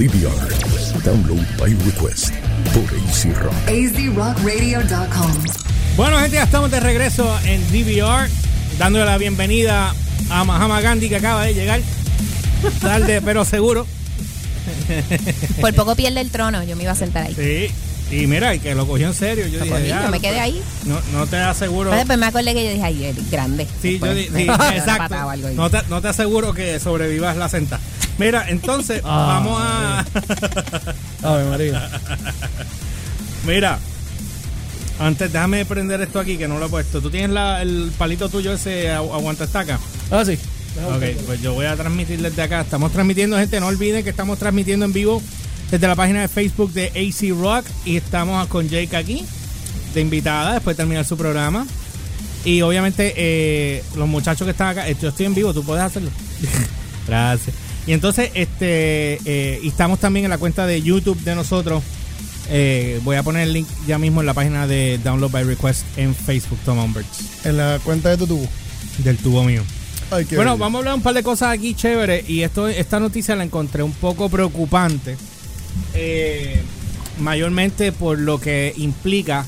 DVR. Download by request por AC Rock. azrockradio.com. Bueno, gente, ya estamos de regreso en DVR, dándole la bienvenida a Mahama Gandhi que acaba de llegar. Tarde, pero seguro. Por poco pierde el trono, yo me iba a sentar ahí. Sí. Y mira, y que lo cogió en serio. Yo dije, ya, yo me quedé pues, ahí. No, no te aseguro. Pero después me acordé que yo dije, ay, grande. Sí, yo Después, di- sí, me dio una exacto. No te, no te aseguro que sobrevivas la senta. Mira, entonces vamos a. Ave María. Mira, antes déjame prender esto aquí que no lo he puesto. ¿Tú tienes la- el palito tuyo ese agu- aguanta estaca? Ah, sí. Ok, pues yo voy a transmitir desde acá. Estamos transmitiendo, gente. No olviden que estamos transmitiendo en vivo desde la página de Facebook de AC Rock. Y estamos con Jake aquí, de invitada, después de terminar su programa. Y obviamente, eh, los muchachos que están acá, eh, yo estoy en vivo, tú puedes hacerlo. Gracias. Y entonces, este, eh, y estamos también en la cuenta de YouTube de nosotros. Eh, voy a poner el link ya mismo en la página de Download by Request en Facebook, Tom Umberts, En la cuenta de tu tubo. del tubo mío. Ay, Bueno, bello. vamos a hablar un par de cosas aquí chéveres y esto, esta noticia la encontré un poco preocupante, eh, mayormente por lo que implica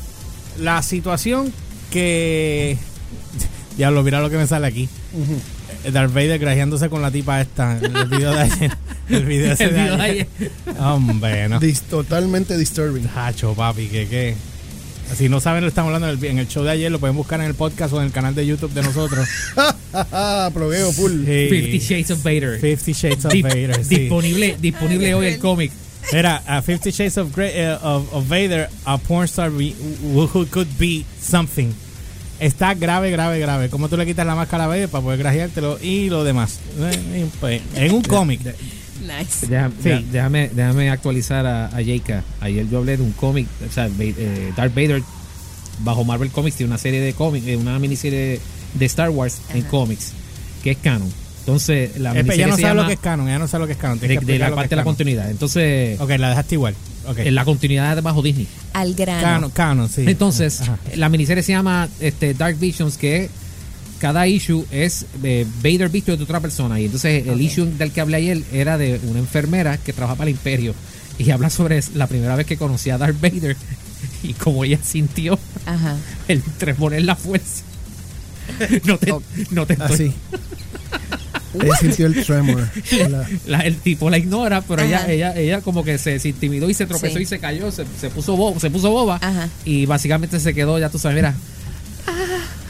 la situación que... Ya lo mira lo que me sale aquí. Eh, Darth Vader grajeándose con la tipa esta en el video de ayer. El video ese El de video de ayer. Hombre, no. Dis- totalmente disturbing. Hacho, papi, que qué. Si no saben, lo estamos hablando en el, en el show de ayer, lo pueden buscar en el podcast o en el canal de YouTube de nosotros. Progueo full. Sí. Fifty Shades of Vader. Fifty Shades of Dip- Vader. sí. Disponible, disponible hoy el cómic. Mira, a Fifty Shades of, Grey, eh, of, of Vader, a porn star be- who could be something. Está grave, grave, grave. ¿Cómo tú le quitas la máscara a Vader para poder grajeártelo y lo demás? En un cómic. Nice. Déjame, Sí. dé- déjame, déjame actualizar a, a Jaika. Ayer yo hablé de un cómic, o sea, eh, Darth Vader bajo Marvel Comics tiene una serie de cómics, eh, una miniserie de Star Wars en cómics, que es canon. Entonces, la pero miniserie ella no se sabe llama lo que es canon, ella no sabe lo que es canon. de, que de la parte de la continuidad. Entonces, Ok, la dejaste igual. Ok. en la continuidad es bajo Disney. Al grano. Canon, canon, sí. Entonces, Ajá. la miniserie se llama este, Dark Visions, que cada issue es eh, Vader visto de otra persona. Y entonces el issue del que hablé ayer era de una enfermera que trabaja para el imperio. Y habla sobre la primera vez que conocí a Darth Vader y cómo ella sintió Ajá. el tremor en la fuerza. No te, no te estoy- Así. Ella sintió el tremor. La- la- el tipo la ignora, pero ella, Ajá. ella, ella como que se, se intimidó y se tropezó Sí. y se cayó, se, se puso boba, se puso boba Ajá. y básicamente se quedó, ya tú sabes, mira,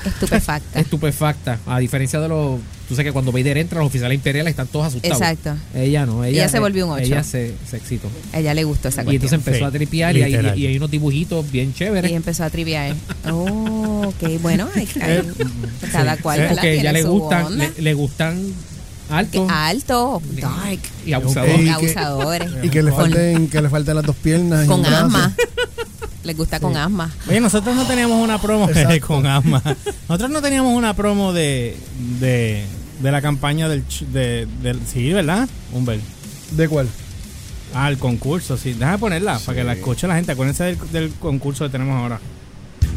Estupefacta. estupefacta. A diferencia de los. Tú sabes que cuando Vader entra, los oficiales imperiales están todos asustados. Exacto. Ella no. Ella, Ella se volvió un ocho. Ella se, se excitó. Ella le gustó esa Y entonces cuestión. empezó Sí, a tripear y hay, y hay unos dibujitos bien chéveres. Y empezó a triviar. Oh, ok. Bueno, hay- hay- cada cual Sí, porque ella le gustan, le, le gustan Que altos alto, dark, y abusadores. Y que- abusadores. y que le falten, que le falten las dos piernas. Con asma. Les gusta con asma. Oye, nosotros no teníamos una promo Exacto. con asma. Nosotros no teníamos una promo de, de, de la campaña del, de, del... Sí, ¿verdad? Humber. ¿De cuál? Ah, el concurso, sí. Déjame ponerla para que la escuche la gente. Acuérdense del, del concurso que tenemos ahora.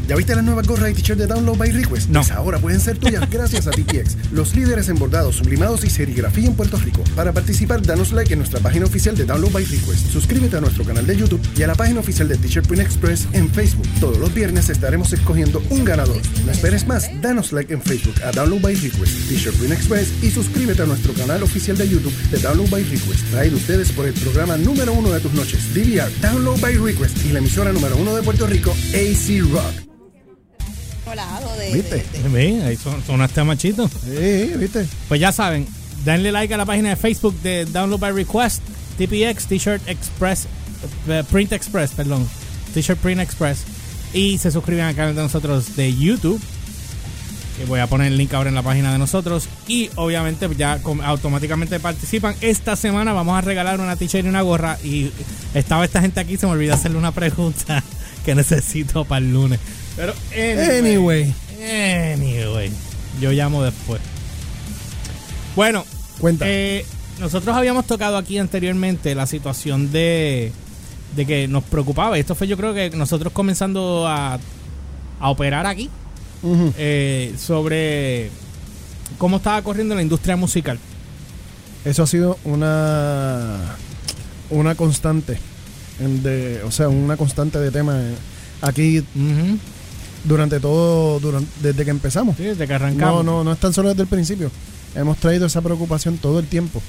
¿Ya viste las nuevas gorras y t-shirts de Download by Request? No. Pues ahora pueden ser tuyas gracias a TTX, los líderes en bordados, sublimados y serigrafía en Puerto Rico. Para participar, danos like en nuestra página oficial de Download by Request. Suscríbete a nuestro canal de YouTube y a la página oficial de T-Shirt Print Express en Facebook. Todos los viernes estaremos escogiendo un ganador. No esperes más, danos like en Facebook a Download by Request, T-Shirt Print Express y suscríbete a nuestro canal oficial de YouTube de Download by Request. Traído ustedes por el programa número uno de tus noches, DVR, Download by Request y la emisora número uno de Puerto Rico, AC Rock. ¿Viste? Ven, ahí son, sonaste machito. Sí, ¿viste? Pues ya saben, denle like a la página de Facebook de Download by Request, TPX, T-Shirt Express, eh, Print Express, perdón, T-Shirt Print Express. Y se suscriben al canal de nosotros de YouTube. Que voy a poner el link ahora en la página de nosotros. Y obviamente ya automáticamente participan. Esta semana vamos a regalar una t-shirt y una gorra. Y estaba esta gente aquí, se me olvidó hacerle una pregunta que necesito para el lunes. Pero Anyway. Anyway, yo llamo después. Bueno, Cuenta. eh, nosotros habíamos tocado aquí anteriormente la situación de, de que nos preocupaba. Esto fue yo creo que nosotros comenzando a, a operar aquí eh, sobre cómo estaba corriendo la industria musical. Eso ha sido una una constante. en de, o sea, una constante de tema eh, aquí. Durante todo, durante, desde que empezamos. Sí, desde que No, arrancamos. no, no es tan solo desde el principio. Hemos traído esa preocupación todo el tiempo.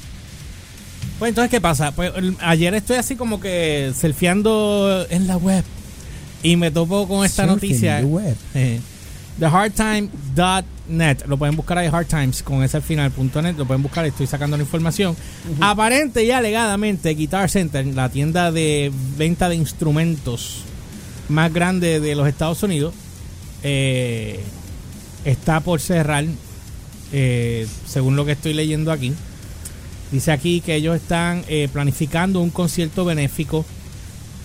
Pues entonces, ¿qué pasa? Pues ayer estoy así como que surfeando en la web y me topo con esta Surfing noticia. the web. Eh, TheHardTime.net. Lo pueden buscar ahí, Hard Times, con ese al final, punto .net. Lo pueden buscar, estoy sacando la información. Aparente y alegadamente, Guitar Center, la tienda de venta de instrumentos más grande de los Estados Unidos, eh, está por cerrar, eh, según lo que estoy leyendo aquí. Dice aquí que ellos están eh, planificando un concierto benéfico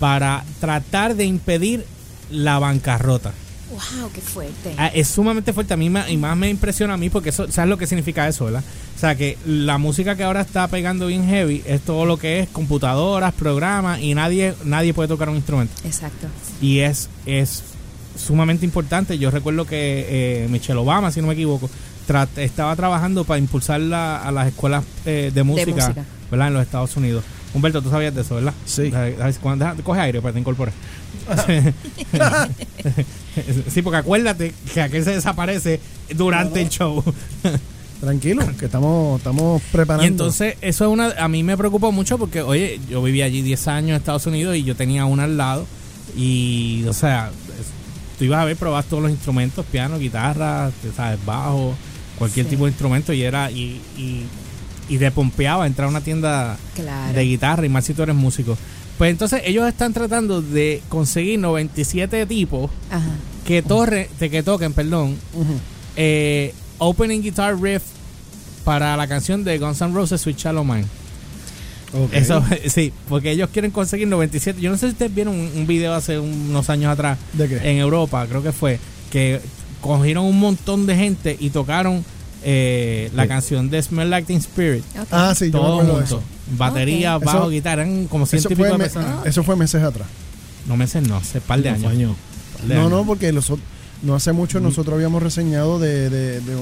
para tratar de impedir la bancarrota. Wow, qué fuerte. Ah, es sumamente fuerte a mí me- y más me impresiona a mí porque eso, sabes lo que significa eso, ¿verdad? O sea que la música que ahora está pegando bien heavy es todo lo que es computadoras, programas y nadie nadie puede tocar un instrumento Exacto. y es es sumamente importante. Yo recuerdo que eh, Michelle Obama, si no me equivoco, tra- estaba trabajando para impulsar la- a las escuelas eh, de, música, música. ¿verdad? En los Estados Unidos. Humberto, tú sabías de eso, ¿verdad? Sí. Deja- coge aire para que te incorpores. sí, porque acuérdate que aquel se desaparece durante el show. Tranquilo, que estamos, estamos preparando. Y entonces, eso es una. A mí me preocupó mucho porque, oye, yo viví allí 10 años en Estados Unidos y yo tenía una al lado. Y, o sea, tú ibas a ver, probabas todos los instrumentos: piano, guitarra, sabes, bajo, cualquier Sí. tipo de instrumento. Y era. Y, y, y te pompeaba entrar a una tienda Claro. de guitarra y más si tú eres músico. Pues entonces, ellos están tratando de conseguir 97 tipos Ajá. que, torre, que toquen, perdón, eh, opening guitar riff para la canción de Guns N' Roses Sweet Shallow Mine. Eso, sí, porque ellos quieren conseguir 97. Yo no sé si ustedes vieron un, un video hace unos años atrás ¿De qué? en Europa, creo que fue, que cogieron un montón de gente y tocaron eh, la Sí. canción de Smell Like Teen Spirit. Ah, sí, yo me Todo junto. eso. Batería, bajo, Eso- guitarra, eran como ciento Eso y pico fue, de me- personas. eso fue meses atrás. No meses, no, hace par de años. años. Par de No, años. no, porque los no hace mucho nosotros habíamos reseñado de... de, de-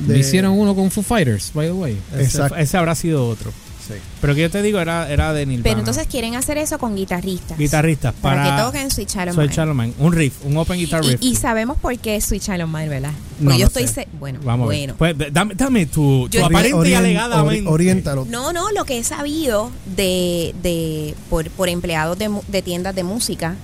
de- Me hicieron uno con Foo Fighters, by the way. Ese, Exacto. ese habrá sido otro. Sí. Pero que yo te digo, era, era de Nirvana. Pero entonces quieren hacer eso con guitarristas. guitarristas Para, para, que toquen Sweet Child. Charlemagne. Un riff, un open guitar riff. y sabemos por qué Sweet Child Mine, ¿verdad? Porque No, yo no estoy... se- Bueno, Vamos bueno. Pues, dame, dame tu, aparente y alegadamente. ori- oriéntalo. No, no, lo que he sabido de, de por, por empleados de, mu- de tiendas de música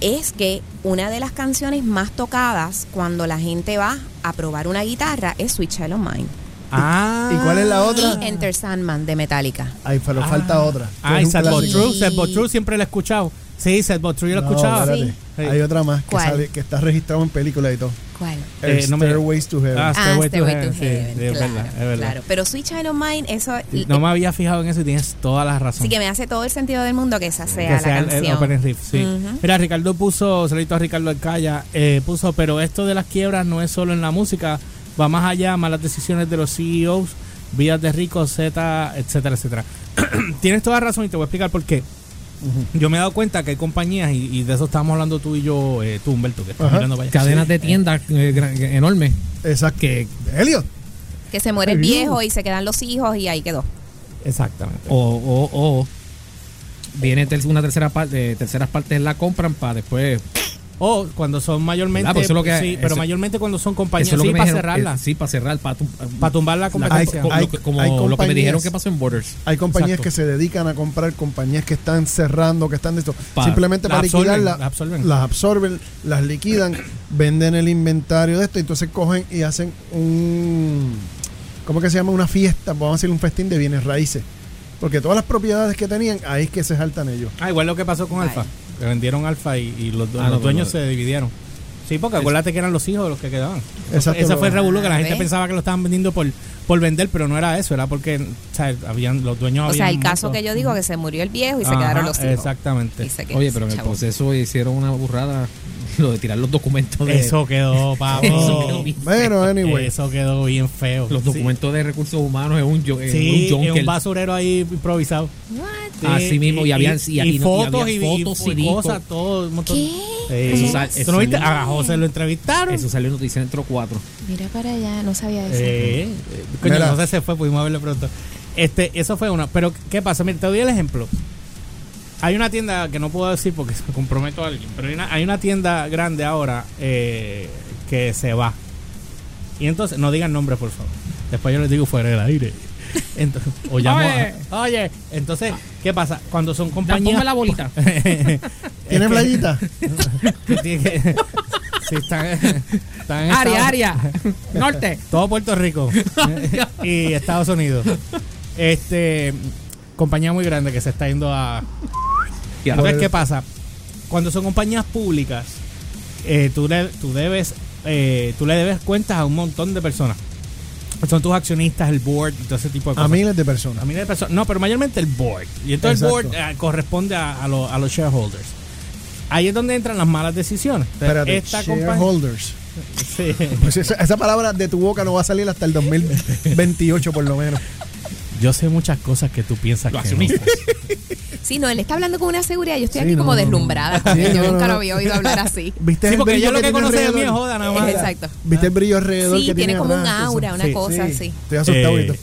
es que una de las canciones más tocadas cuando la gente va a probar una guitarra es Sweet Child of Mine. Ah. ¿Y cuál es la otra? Y Enter Sandman de Metallica. Ahí pero falta otra. que Ay, Sad But. True. Sí. Sad But True siempre lo he escuchado. Sí, Sad But True yo lo he No, escuchado. espérate. Sí. Hay otra más que, sale, que está registrado en película y todo. ¿Cuál? El Eh, no me- Stairways to Heaven. Ah, Ah, to Heaven, sí, sí, es claro, verdad, es verdad. claro. Pero Sweet Child of Mine, eso... No me había fijado en eso y tienes toda la razón. Así que me hace todo el sentido del mundo que esa sea que la sea el- el, canción. opening riff, sí. Mira, Ricardo puso, saludito a Ricardo Alcaya, eh, puso, pero esto de las quiebras no es solo en la música, va más allá, malas decisiones de los CEOs, vidas de ricos, Z, etcétera, etcétera. Tienes toda razón y te voy a explicar por qué. Yo me he dado cuenta que hay compañías, y, y de eso estábamos hablando tú y yo, eh, tú Humberto, que estás mirando para allá. Cadenas de tiendas eh, gran- enormes. Exacto. Que, Elliot. Que se muere el viejo y se quedan los hijos y ahí quedó. Exactamente. o, o, o viene ter- una tercera parte, terceras partes la compran para después. O cuando son mayormente, Ah, pues eso es lo que- sí, pero mayormente cuando son compañías, Eso es lo sí, que me para dijeron, cerrarla, eh, sí, para cerrar, para, tu- para tumbar la competencia. co- Hay- lo que- como hay lo que me compañías- dijeron que pasó en Borders. Hay compañías Exacto. que se dedican a comprar compañías que están cerrando, que están de esto. Pa- Simplemente para absorben, liquidarlas. las absorben. Las absorben, las liquidan, venden el inventario de esto. Entonces cogen y hacen un. ¿Cómo que se llama? Una fiesta. Vamos a decir un festín de bienes raíces. Porque todas las propiedades que tenían, ahí es que se saltan ellos. Ah, igual lo que pasó con. Alfa. Vendieron Alfa y, y los, Ah, los no, dueños se dividieron. Sí, porque acuérdate que eran los hijos los que quedaban. Exacto, Ese fue el lo- revolú que la gente pensaba que lo estaban vendiendo por, por vender, pero no era eso, era porque o sea, habían, los dueños O sea, el caso muerto. que yo digo que se murió el viejo y se quedaron los hijos. Exactamente. Y se quedó- Oye, pero en el proceso hicieron una burrada. Lo de tirar los documentos de. Eso quedó, pavo. Eso quedó bien Bueno, anyway. Eso quedó bien feo. Los Sí. documentos de recursos humanos en un, en Sí, un basurero ahí improvisado. What? Así mismo, y habían- y- y- y fotos había y, fotos y cosas, todo. un montón. ¿Qué? Eso sal- ¿Tú eso no viste? A José lo entrevistaron. Eso salió en Noticentro 4. Mira para allá, no sabía eso. Eh, coño, Mira. José se fue, pudimos verlo pronto. Este, eso fue una. Pero, ¿qué pasa? Mira, te doy el ejemplo. Hay una tienda que no puedo decir porque se comprometo a alguien, pero hay una, hay una tienda grande ahora eh, que se va. Y entonces, no digan nombres, por favor. Después yo les digo fuera del aire. Entonces, o llamo a- Oye. oye, entonces, ¿qué pasa? Cuando son compañías. ponme la bolita. ¿Tiene playita? sí, están, están en área, Estados- área. Norte. Todo Puerto Rico y Estados Unidos. Este compañía muy grande que se está yendo a. Entonces, ¿qué pasa? Cuando son compañías públicas, eh, tú, le, tú debes eh, tú le debes cuentas a un montón de personas. Son tus accionistas, el board y todo ese tipo de A cosas. miles de personas. A miles de personas. No, pero mayormente el board. Y entonces Exacto. el board eh, corresponde a, a los- a los shareholders. Ahí es donde entran las malas decisiones. Espérate, esta shareholders. Sí. Pues esa, esa palabra de tu boca no va a salir hasta el 2028 por lo menos. Yo sé muchas cosas que tú piensas Los que no. Sí, no, él está hablando con una seguridad. Yo estoy Sí, aquí no, como deslumbrada. Sí. Yo no, nunca no, lo había oído hablar así. ¿Viste Sí, el porque brillo yo lo que tiene conoce de mí es alrededor? joda nada más. Exacto. ¿Viste el brillo alrededor Sí, que tiene como un aura, una Sí, cosa Sí, así. Estoy asustado Eh, ahorita.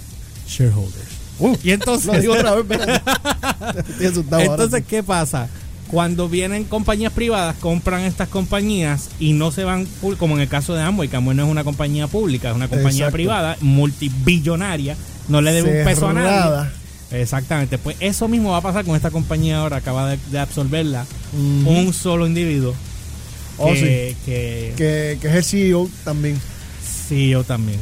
shareholders. y entonces, Lo digo otra vez. Estoy asustado ahora. entonces ¿qué pasa? Cuando vienen compañías privadas, compran estas compañías y no se van, como en el caso de Amway, que Amway no es una compañía pública, es una compañía Exacto. privada, multibillonaria, no le debe un peso a nadie. Exactamente, pues eso mismo va a pasar con esta compañía ahora, acaba de, de absorberla un solo individuo. Oh, que, que, Que, que es el CEO también. yo también.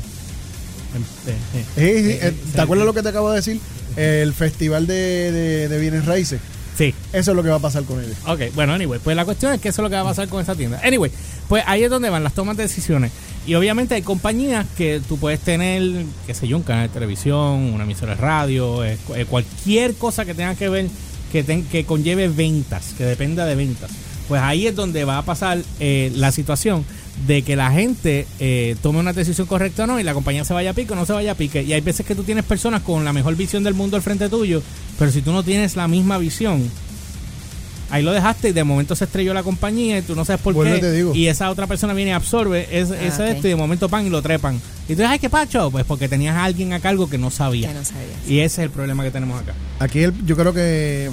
Este, eh, Eh, eh, eh, ¿Te acuerdas lo que te acabo de decir? El festival de, de, de bienes raíces. Sí. Eso es lo que va a pasar con ellos. Ok, bueno, anyway, pues la cuestión es que eso es lo que va a pasar con esa tienda. Anyway, pues ahí es donde van las tomas de decisiones. Y obviamente hay compañías que tú puedes tener, qué sé yo, un canal de televisión, una emisora de radio, eh, eh, cualquier cosa que tenga que ver, que, ten- que conlleve ventas, que dependa de ventas. Pues ahí es donde va a pasar eh, la situación de que la gente eh, tome una decisión correcta o no y la compañía se vaya a pique o no se vaya a pique. Y hay veces que tú tienes personas con la mejor visión del mundo al frente tuyo, pero si tú no tienes la misma visión, ahí lo dejaste y de momento se estrelló la compañía y tú no sabes por qué. digo. Y esa otra persona viene y absorbe ese, Ah, ese esto y de momento pan y lo trepan. Y tú dices, ay, ¿qué pacho? Pues porque tenías a alguien a cargo que no sabía. Que no sabía. Y ese es el problema que tenemos acá. Aquí el- yo creo que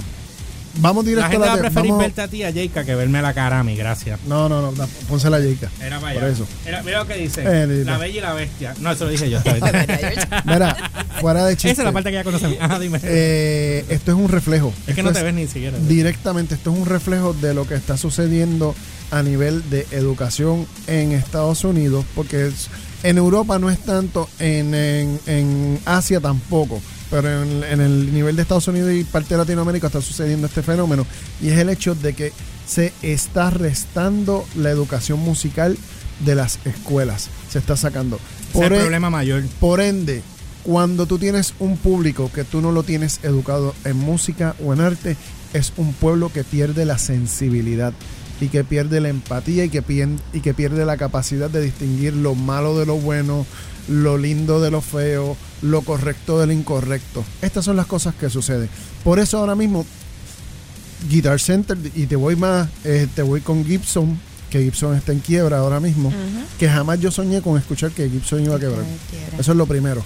vamos La directo gente a va a la preferir vamos- verte a ti, a Jayka, que verme la cara a mí, gracias. No, no, no, da- ponse la yica. Era para Por allá. eso. Era- mira lo que dice. Eh, la bella y la bestia. No, eso lo dije yo. Mira, fuera de chiste. Esa es la parte que ya conoce a mí. Ajá, dime. eh, esto es un reflejo. es que Esto no te ves ni siquiera. directamente, esto es un reflejo de lo que está sucediendo a nivel de educación en Estados Unidos, porque es- en Europa no es tanto, en, en- en Asia tampoco, pero en, en el nivel de Estados Unidos y parte de Latinoamérica está sucediendo este fenómeno, y es el hecho de que se está restando la educación musical de las escuelas, se está sacando. Es el e- problema mayor. por ende, cuando tú tienes un público que tú no lo tienes educado en música o en arte, es un pueblo que pierde la sensibilidad y que pierde la empatía y que, pien- y que pierde la capacidad de distinguir lo malo de lo bueno, lo lindo de lo feo, lo correcto de lo incorrecto. Estas son las cosas que suceden. Por eso ahora mismo Guitar Center, y te voy más, eh, te voy con Gibson, que Gibson está en quiebra ahora mismo, que jamás yo soñé con escuchar que Gibson iba a quebrar. Eso es lo primero.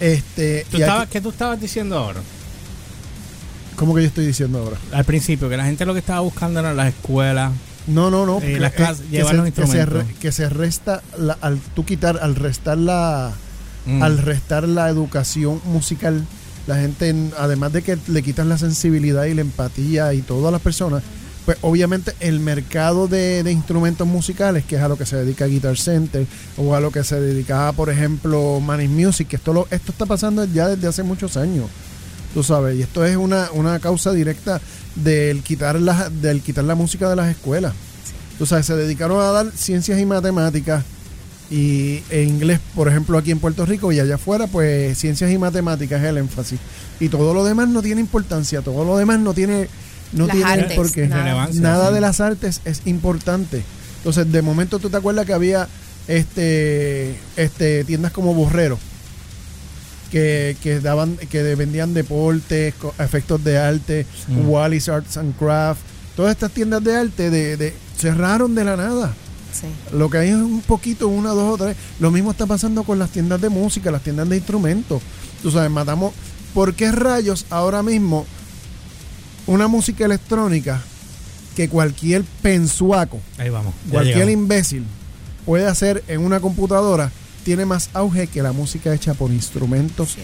Este, ¿Tú y aquí- estabas, ¿Qué tú estabas diciendo ahora? ¿Cómo que yo estoy diciendo ahora? Al principio, que la gente lo que estaba buscando eran las escuelas. No, no, no. Eh, las clases, que, llevar se, los que, se que resta, la- al tú quitar, al restar la, Mm. al restar la educación musical, la gente, en- además de que le quitas la sensibilidad y la empatía y todas las personas, pues obviamente el mercado de, de instrumentos musicales, que es a lo que se dedica Guitar Center, o a lo que se dedicaba, por ejemplo, Manny Music, que esto, lo, esto está pasando ya desde hace muchos años. Tú sabes, y esto es una, una causa directa del quitar, la, del quitar la música de las escuelas. Tú sabes, se dedicaron a dar ciencias y matemáticas y, e inglés, por ejemplo, aquí en Puerto Rico y allá afuera, pues ciencias y matemáticas es el énfasis. Y todo lo demás no tiene importancia, todo lo demás no tiene, no Las tiene artes, porque nada. Relevancia, nada sí. de las artes es importante. Entonces, de momento tú te acuerdas que había este, este tiendas como Borrero que, que daban que vendían deportes, efectos de arte, Mm. Wallis Arts and Craft, todas estas tiendas de arte de, de- cerraron de la nada. Sí. Lo que hay es un poquito, una, dos o tres. Lo mismo está pasando con las tiendas de música, las tiendas de instrumentos. Tú sabes, matamos. ¿Por qué rayos ahora mismo una música electrónica que cualquier pensuaco, Ahí vamos. cualquier llegamos. imbécil puede hacer en una computadora, tiene más auge que la música hecha por instrumentos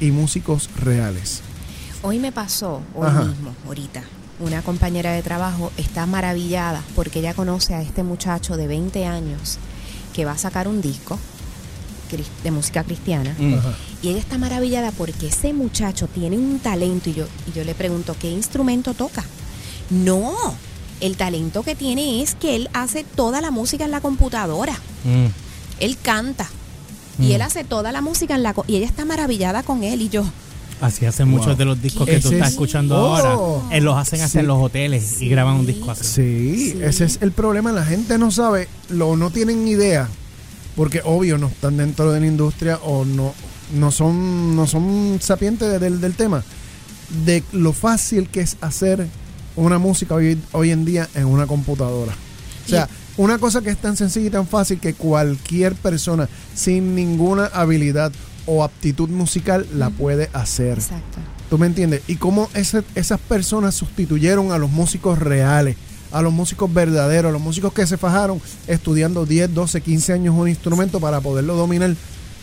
y músicos reales. Hoy me pasó, hoy Ajá. mismo, ahorita, una compañera de trabajo está maravillada porque ella conoce a este muchacho de 20 años que va a sacar un disco de música cristiana. Mm. Ajá. Y ella está maravillada porque ese muchacho tiene un talento y yo, y yo le pregunto, ¿qué instrumento toca? No, el talento que tiene es que él hace toda la música en la computadora. Mm. Él canta. Y Mm. él hace toda la música en la... co- Y ella está maravillada con él y yo... Así hacen muchos de los discos que tú estás es- escuchando Oh. ahora. Eh, los hacen hasta Sí. en los hoteles y graban un disco así. Sí, ese es el problema. La gente no sabe, lo no tienen idea, porque obvio no están dentro de la industria o no, no son, no son sapientes del, del tema, de lo fácil que es hacer una música hoy, hoy en día en una computadora. O sea, una cosa que es tan sencilla y tan fácil que cualquier persona sin ninguna habilidad o aptitud musical la puede hacer. Exacto. ¿Tú me entiendes? Y cómo ese- esas personas sustituyeron a los músicos reales, a los músicos verdaderos, a los músicos que se fajaron estudiando 10, 12, 15 años un instrumento para poderlo dominar,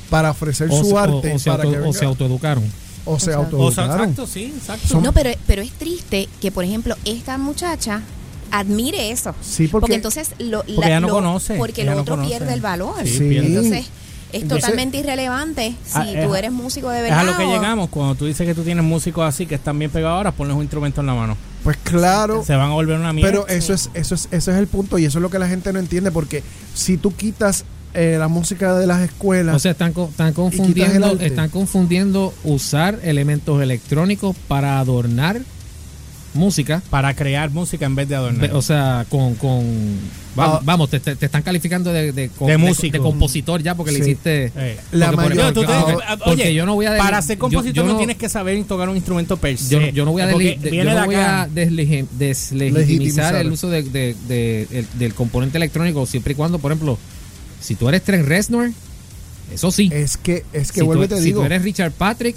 para ofrecer O, su o- arte, o se para auto- que o se autoeducaron. o se sea, autoeducaron. exacto, sí, exacto. No, pero, pero es triste que, por ejemplo, esta muchacha admire eso. Sí, porque- porque entonces lo, Porque ella no conoce, Porque ella lo no otro pierde el valor. Sí. Entonces, es Entonces- totalmente irrelevante si Ah, es- tú eres músico de Es verdad. a lo que llegamos. Cuando tú dices que tú tienes músicos así que están bien pegados ahora, ponles un instrumento en la mano. Pues claro, Se van a volver una mierda. pero eso es, eso es, eso es el punto y eso es lo que la gente no entiende, porque si tú quitas eh, la música de las escuelas, O sea, están, están el confundiendo, están confundiendo usar elementos electrónicos para adornar música. para crear música en vez de adornar. O sea, con, con va- Ah. vamos, te, te- te están calificando de, de, De de- músico. de compositor ya porque le hiciste. Eh. La porque por- mayor- Yo, tú porque- tienes- porque- porque oye, yo no voy a para ser compositor yo no, no- tienes que saber tocar un instrumento per se. Yo, yo no voy a, no voy a deslegitimizar Legitimizar. el uso de, de- de- el- del componente electrónico siempre y cuando, por ejemplo, si tú eres Trent Reznor, eso sí. es que, es que si, tú, te si digo, tú eres Richard Patrick,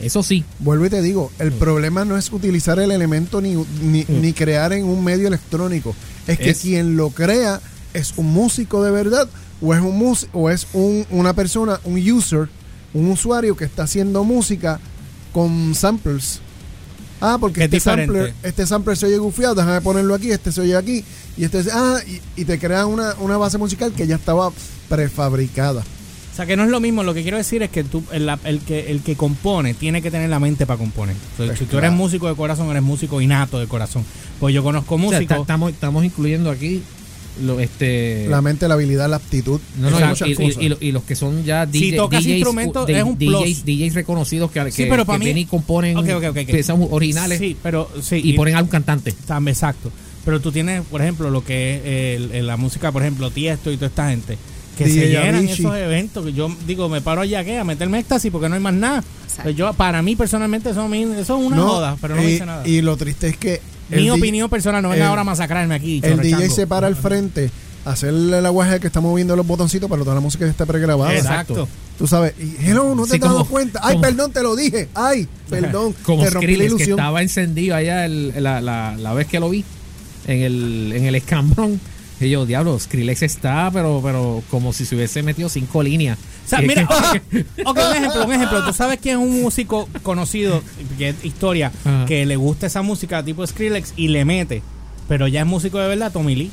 eso sí. Vuelvo y te digo, el problema no es utilizar el elemento ni, ni, Mm. ni crear en un medio electrónico. Es que Es- quien lo crea es un músico de verdad o es un mus- o es un- una persona, un user, un usuario que está haciendo música con samplers. Ah, porque Es este diferente. sampler, este sampler se oye gufiado, déjame ponerlo aquí, este se oye aquí, y este se- ah, y, y te crea una, una base musical que ya estaba prefabricada. O sea, que no es lo mismo. Lo que quiero decir es que tú, el, que, el que compone tiene que tener la mente para componer. Entonces, Pues si tú eres músico de corazón, eres músico innato de corazón. Pues yo conozco O sea, músicos. ta- estamos, estamos incluyendo aquí lo, este La mente, la habilidad, la aptitud. No, no, y, muchas y- y- cosas. y lo- y los que son ya Si DJ, tocas DJs, instrumentos, de- es un plus. DJs, DJs reconocidos que, Sí, que- pero que mí- vienen y componen Ok, ok, ok, ok. piezas originales Sí, pero sí. y, ponen a un cantante. Exacto. Pero tú tienes, por ejemplo, lo que es el- el- la música, por ejemplo, Tiesto y toda esta gente, que DJ se llenan Avicii. esos eventos. que Yo digo, me paro allá ¿qué? a meterme éxtasis porque no hay más nada. Pues yo, para mí, personalmente, eso, eso es una joda, pero no me y, dice nada. y lo triste es que. Mi el opinión personal, no venga el- ahora a masacrarme aquí. El DJ se para al frente, a hacerle la guaje que está moviendo los botoncitos, pero toda la música está pregrabada. Exacto. Tú sabes, y hello, no te Sí, has dado cuenta. Ay, como- perdón, te lo dije. Ay, perdón, Como te rompí la que estaba encendido allá el- la, la- la vez que lo vi en el, en el escambrón. Y yo, diablo, Skrillex está, pero, pero como si se hubiese metido cinco líneas. O sea, Que- mira, que- ok, un ejemplo, un ejemplo. Tú sabes quién es un músico conocido, que es historia, Ajá. que le gusta esa música tipo Skrillex y le mete. Pero ya es músico de verdad, Tommy Lee.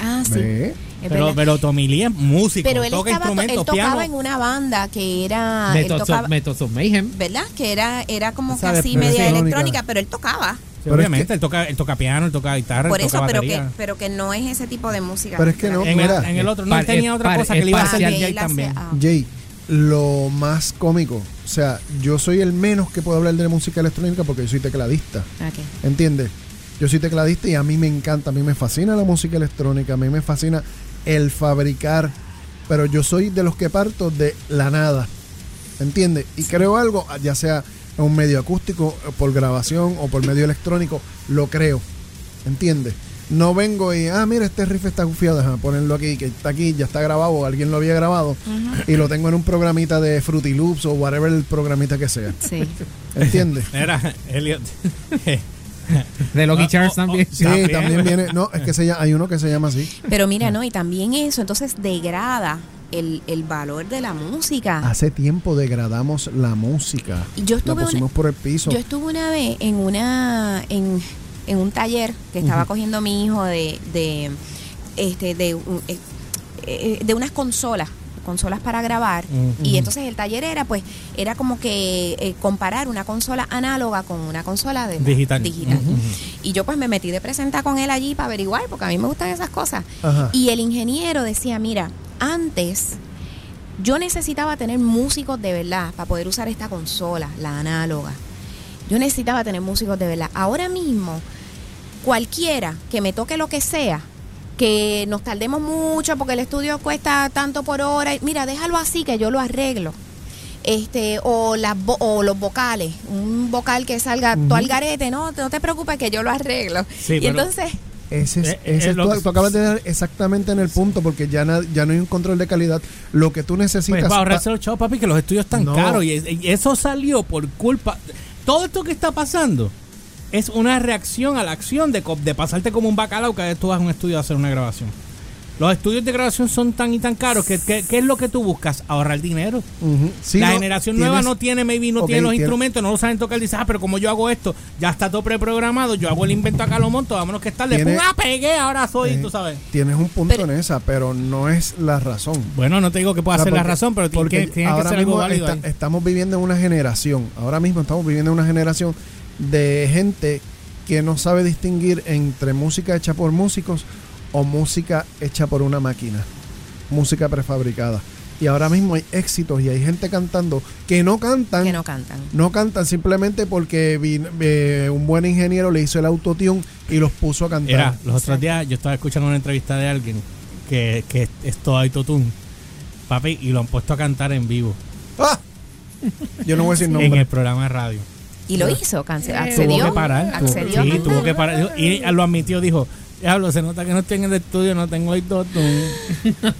Ah, sí. Pero, pero Tommy Lee es músico, Pero él, toca estaba, él tocaba piano. en una banda que era. él Methods, tocaba- of, Methods of Mayhem. ¿Verdad? Que era, era como casi media electrónica, pero él tocaba. Sí, Pero es obviamente, que- él, toca, él toca piano, él toca guitarra, Por él eso, toca pero batería. que, pero que no es ese tipo de música. Pero es que no, en, mira. el, en el otro, no, Par- tenía es otra par- cosa que le iba a hacer Jay también. ah. Jay, lo más cómico, o sea, yo soy el menos que puedo hablar de música electrónica porque yo soy tecladista. Ok. ¿Entiendes? Yo soy tecladista y a mí me encanta, a mí me fascina la música electrónica, a mí me fascina el fabricar, pero yo soy de los que parto de la nada. ¿Entiendes? Y creo algo, ya sea en un medio acústico, o por grabación o por medio electrónico, lo creo. ¿Entiendes? No vengo y, ah, mira, este riff está gufiado, déjame ponerlo aquí, que está aquí, ya está grabado, o alguien lo había grabado, y lo tengo en un programita de Fruity Loops o whatever el programita que sea. Sí. ¿Entiendes? Era, Elliot, De Lucky Charms también. Sí, También. también viene. No, es que se llama, hay uno que se llama así. Pero mira, no, y también eso, entonces degrada el, el valor de la música. Hace tiempo degradamos la música. Y yo estuve la pusimos una- por el piso. Yo estuve una vez en una en, en un taller que estaba cogiendo mi hijo de de este de eh, eh, de unas consolas consolas para grabar y entonces el taller era pues era como que eh, comparar una consola análoga con una consola de Digital. digital. Y yo pues me metí de presenta con él allí para averiguar porque a mí me gustan esas cosas y el ingeniero decía mira antes yo necesitaba tener músicos de verdad para poder usar esta consola, la análoga. Yo necesitaba tener músicos de verdad. Ahora mismo, cualquiera que me toque lo que sea, que nos tardemos mucho porque el estudio cuesta tanto por hora, mira, déjalo así que yo lo arreglo. Este, o, las o los vocales, un vocal que salga todo al garete, no, no te preocupes que yo lo arreglo. Sí, y pero- entonces, Ese es, Eh, ese eh, es tú, tú acabas de dar exactamente en el punto porque ya, na- ya no hay un control de calidad. Lo que tú necesitas. Pues para ahorrarse los chavos, papi, que los estudios están No. caros. Y, es- y eso salió por culpa. Todo esto que está pasando es una reacción a la acción de, de pasarte como un bacalao cada vez tú vas a un estudio a hacer una grabación. Los estudios de grabación son tan y tan caros que, ¿qué es lo que tú buscas? Ahorrar dinero. Sí, la no, generación tienes- nueva no tiene, maybe no tiene los tiene- instrumentos, no lo saben tocar. Dice, ah, pero como yo hago esto, ya está todo preprogramado, yo hago el invento acá, lo monto, vámonos que estar. Le ¡pum! ¡Ah, pegué! Ahora soy, eh, tú sabes. Tienes un punto Pero- en esa, pero no es la razón. Bueno, no te digo que pueda O sea, ser la razón, pero tiene que, tiene que ser algo mismo válido está- ahí. estamos viviendo en una generación, ahora mismo estamos viviendo en una generación de gente que no sabe distinguir entre música hecha por músicos o música hecha por una máquina, música prefabricada. Y ahora mismo hay éxitos y hay gente cantando que no cantan, que no cantan. no cantan simplemente porque eh, un buen ingeniero le hizo el autotune y los puso a cantar. Mira, los otros días yo estaba escuchando una entrevista de alguien que, que es todo autotune, papi, y lo han puesto a cantar en vivo ¡Ah! Yo no voy a decir en nombre. el programa de radio. Y lo hizo, cance- Tuvo accedió. que parar. tuvo- accedió. sí, tuvo que parar. Y lo admitió, dijo, diablo, se nota que no estoy en el estudio, no tengo autotune.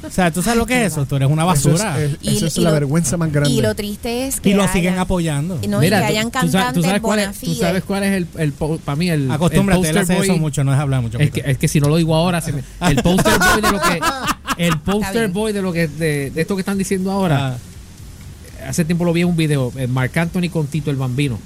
o sea, ¿tú sabes lo que es eso? Tú eres una Eso es, basura. es- Y- esa es y la lo- vergüenza más grande. Y lo triste es que y lo hayan- siguen apoyando. No, Mira, y que hayan cantantes tú sabes cuál es, tú sabes cuál es el, el para mí el, Acostúmbrate, el él hace poster eso mucho, no es hablar mucho. Es que, es que si no lo digo ahora, se me- el poster boy de lo que el poster boy de lo que de, de esto que están diciendo ahora. Ah, Hace tiempo lo vi en un video, eh, Marc Anthony con Tito el Bambino.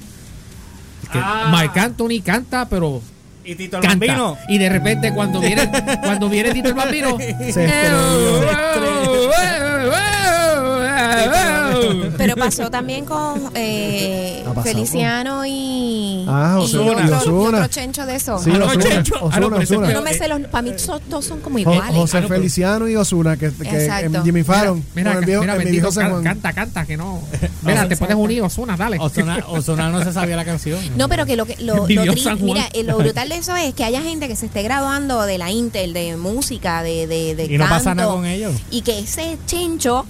Es que Ah. Marc Anthony canta, pero y Tito el canta. Bambino. Y de repente cuando viene cuando viene Tito el Bambino, Se. Pero pasó también con eh, pasado Feliciano y, Ah, y otro, Y otro chencho de eso. Sí, Ah, no, Ozuna, Chencho. Ah, no, ese Ozuna. Yo no me sé los, para mí so- todos son como iguales. José Ah, Feliciano y Osuna, que, que Exacto. Jimmy Fallon. Mira, el viejo, mira, en mi bendito, can- canta, canta, que no. Mira, te puedes unir, Osuna, dale. Ozuna no se sabía la canción. No, pero que lo que lo, lo Vivió tri- San Juan. mira, eh, lo brutal de eso es que haya gente que se esté graduando de la Intel, de música, de, de, de Y no pasa nada con ellos. y que ese chencho,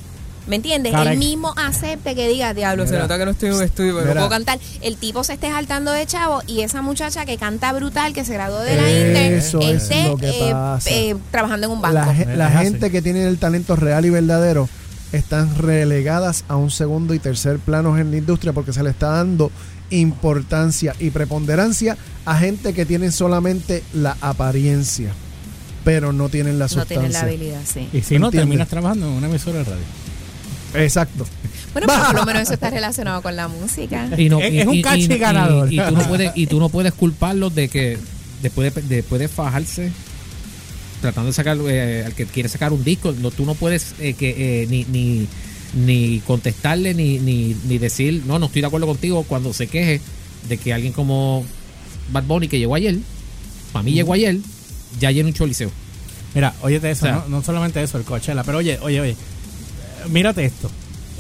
¿me entiendes? Él mismo acepte que diga, diablo, se Mira. nota que no estoy en un estudio, pero no puedo cantar. El tipo se esté saltando de chavo y esa muchacha que canta brutal, que se graduó de la Eso Intel, es esté lo que eh, pasa. eh, trabajando en un banco. La, ge- gente que tiene el talento real y verdadero están relegadas a un segundo y tercer plano en la industria porque se le está dando importancia y preponderancia a gente que tiene solamente la apariencia, pero no tienen la no sustancia. tienen la habilidad, sí. Y si no, ¿Entiendes? terminas trabajando en una emisora de radio. Exacto. Bueno, pero por lo menos eso está relacionado con la música. Y no- Es- y- es un cachi y- y- ganador. Y, tú no puedes, y tú no puedes culparlos de que después de, después de fajarse tratando de sacar eh, al que quiere sacar un disco, no, tú no puedes eh, que eh, ni, ni, ni contestarle ni, ni, ni decir no, no estoy de acuerdo contigo cuando se queje de que alguien como Bad Bunny que llegó ayer, para mí llegó ayer, ya llenó un choliseo. Mira, óyete eso, O sea- no, no solamente eso, el Coachella, pero oye, oye, oye, mírate esto.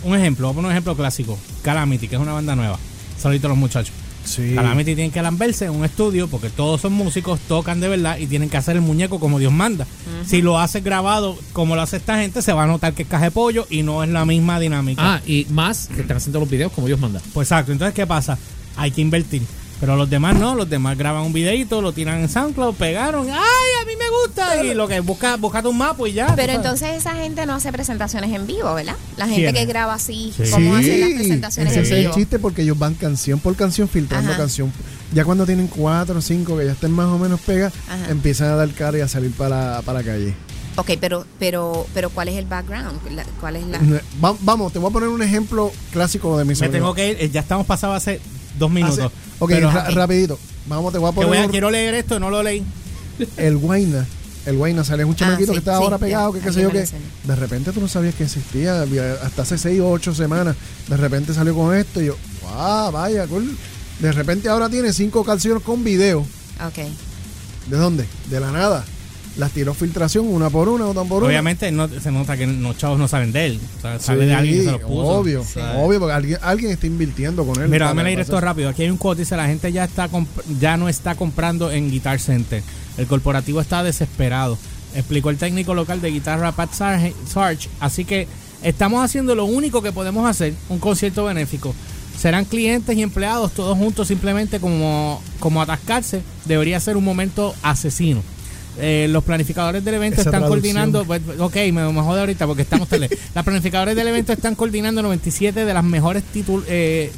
Un ejemplo, vamos a poner un ejemplo clásico. Calamity, que es una banda nueva. Saludito a los muchachos. Sí. Calamity tienen que lamberse en un estudio porque todos son músicos, tocan de verdad y tienen que hacer el muñeco como Dios manda. Si lo haces grabado como lo hace esta gente, se va a notar que es caja de pollo y no es la misma dinámica. Ah, y más que están haciendo los videos como Dios manda. Pues exacto, entonces ¿qué pasa? Hay que invertir. Pero los demás no, los demás graban un videito, lo tiran en SoundCloud, pegaron, ¡ay, a mí me gusta! Y lo que busca, busca un mapa y ya. Pero entonces esa gente no hace presentaciones en vivo, ¿verdad? La gente que graba así, Sí. ¿cómo Sí, hacen las presentaciones ese en es el vivo? chiste porque ellos van canción por canción filtrando Ajá. canción Ya cuando tienen cuatro o cinco que ya estén más o menos pegas, Ajá. empiezan a dar cara y a salir para, para la calle. Ok, pero, pero, pero ¿cuál es el background? La- ¿Cuál es la...? Va- vamos, te voy a poner un ejemplo clásico de mi Me tengo que ir, eh, ya estamos pasados hace dos minutos. Hace- ok, Pero, ra- ok. rapidito. Vamos, te voy a poner voy a- un- quiero leer esto, no lo leí. el Guayna. El Guayna sale un chamaquito Ah, sí, que estaba sí, ahora pegado, ya, que qué sé alguien yo me lo qué. enseñó. De repente tú no sabías que existía, había- hasta hace seis o ocho semanas. De repente salió con esto y yo, wow, vaya, cool. De repente ahora tiene cinco canciones con video. Ok. ¿De dónde? De la nada. Las tiró filtración una por una, otra por una. Obviamente no, se nota que los chavos no saben de él. O sea, sabe Sí, de alguien que se los puso. Obvio, obvio, porque alguien, alguien está invirtiendo con él. Mira, dame leer esto rápido. Aquí hay un quote, dice, la gente ya está ya no está comprando en Guitar Center. El corporativo está desesperado. Explicó el técnico local de guitarra Pat Sarge. Sarge. Así que estamos haciendo lo único que podemos hacer, un concierto benéfico. Serán clientes y empleados todos juntos simplemente como, como atascarse. Debería ser un momento asesino. Eh, los planificadores del evento Esa están traducción. coordinando pues, ok, me, me jode ahorita porque estamos tele. Las planificadores del evento están coordinando 97 de las mejores titul- eh,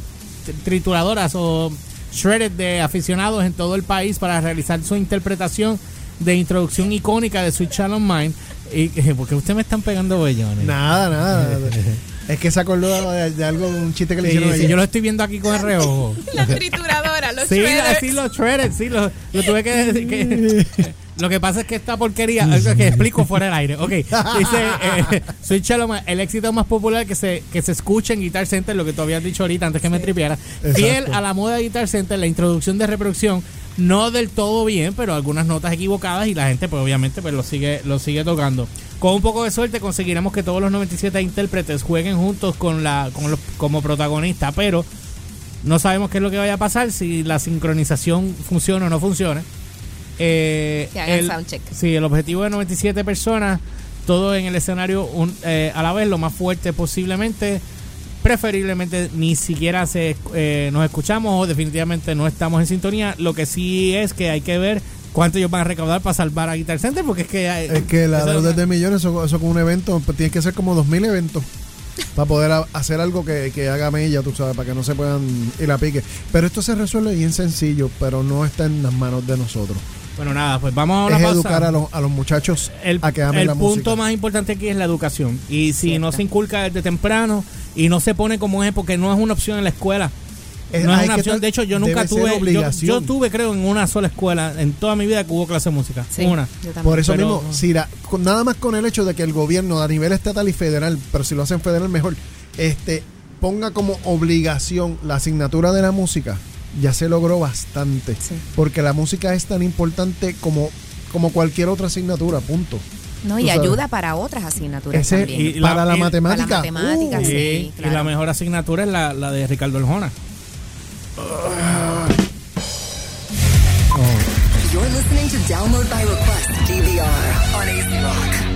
trituradoras o shredded de aficionados en todo el país para realizar su interpretación de introducción icónica de Sweet Child of Mine. Y, porque ustedes me están pegando bellones. Nada, nada. es que se acordó de, de algo, un chiste que le Sí, hicieron sí, yo lo estoy viendo aquí con el reojo. La trituradora, los Sí, shredders. sí, los shredded, sí, lo, lo tuve que decir. Que, lo que pasa es que esta porquería, es que explico fuera del aire. Ok, dice eh, of Mine, el éxito más popular que se, que se escucha en Guitar Center, lo que tú habías dicho ahorita antes que me tripiera. Fiel a la moda de Guitar Center, la introducción de reproducción, no del todo bien, pero algunas notas equivocadas y la gente, pues obviamente, pues lo sigue, lo sigue tocando. Con un poco de suerte conseguiremos que todos los 97 intérpretes jueguen juntos con la, con los, como protagonista, pero no sabemos qué es lo que vaya a pasar, si la sincronización funciona o no funciona. Eh, Que hagan el, soundcheck. Sí, el objetivo de 97 personas, todo en el escenario un- eh, a la vez, lo más fuerte posiblemente. Preferiblemente ni siquiera se, eh, nos escuchamos o definitivamente no estamos en sintonía. Lo que sí es que hay que ver cuánto ellos van a recaudar para salvar a Guitar Center, porque es que... eh, Es que la deuda es de millones, eso, eso con un evento, pues tiene que ser como 2.000 eventos para poder a- hacer algo que, que haga mella, tú sabes, para que no se puedan ir a pique. Pero esto se resuelve bien sencillo, pero no está en las manos de nosotros. Bueno, nada, pues vamos a una Es pausa. educar a los, a los muchachos el, a que amen el la punto música. más importante aquí es la educación. Y si no se inculca desde temprano y no se pone como es, porque no es una opción en la escuela. Es- no es una opción. De hecho, yo nunca tuve. Yo, tuve, creo, en una sola escuela en toda mi vida que hubo clase de música. Sí, Una. Por eso Pero- mismo, si la- con- nada más con el hecho de que el gobierno a nivel estatal y federal, pero si lo hacen federal mejor, este ponga como obligación la asignatura de la música, ya se logró bastante. Sí. Porque la música es tan importante como, como cualquier otra asignatura, punto. No, y ayuda para otras asignaturas Ese- también. y para la y- matemática. para la matemática, uh, sí. Sí, claro. Y la mejor asignatura es la, la de Ricardo Eljona. You're listening to Download by Request DVR on AC Rock.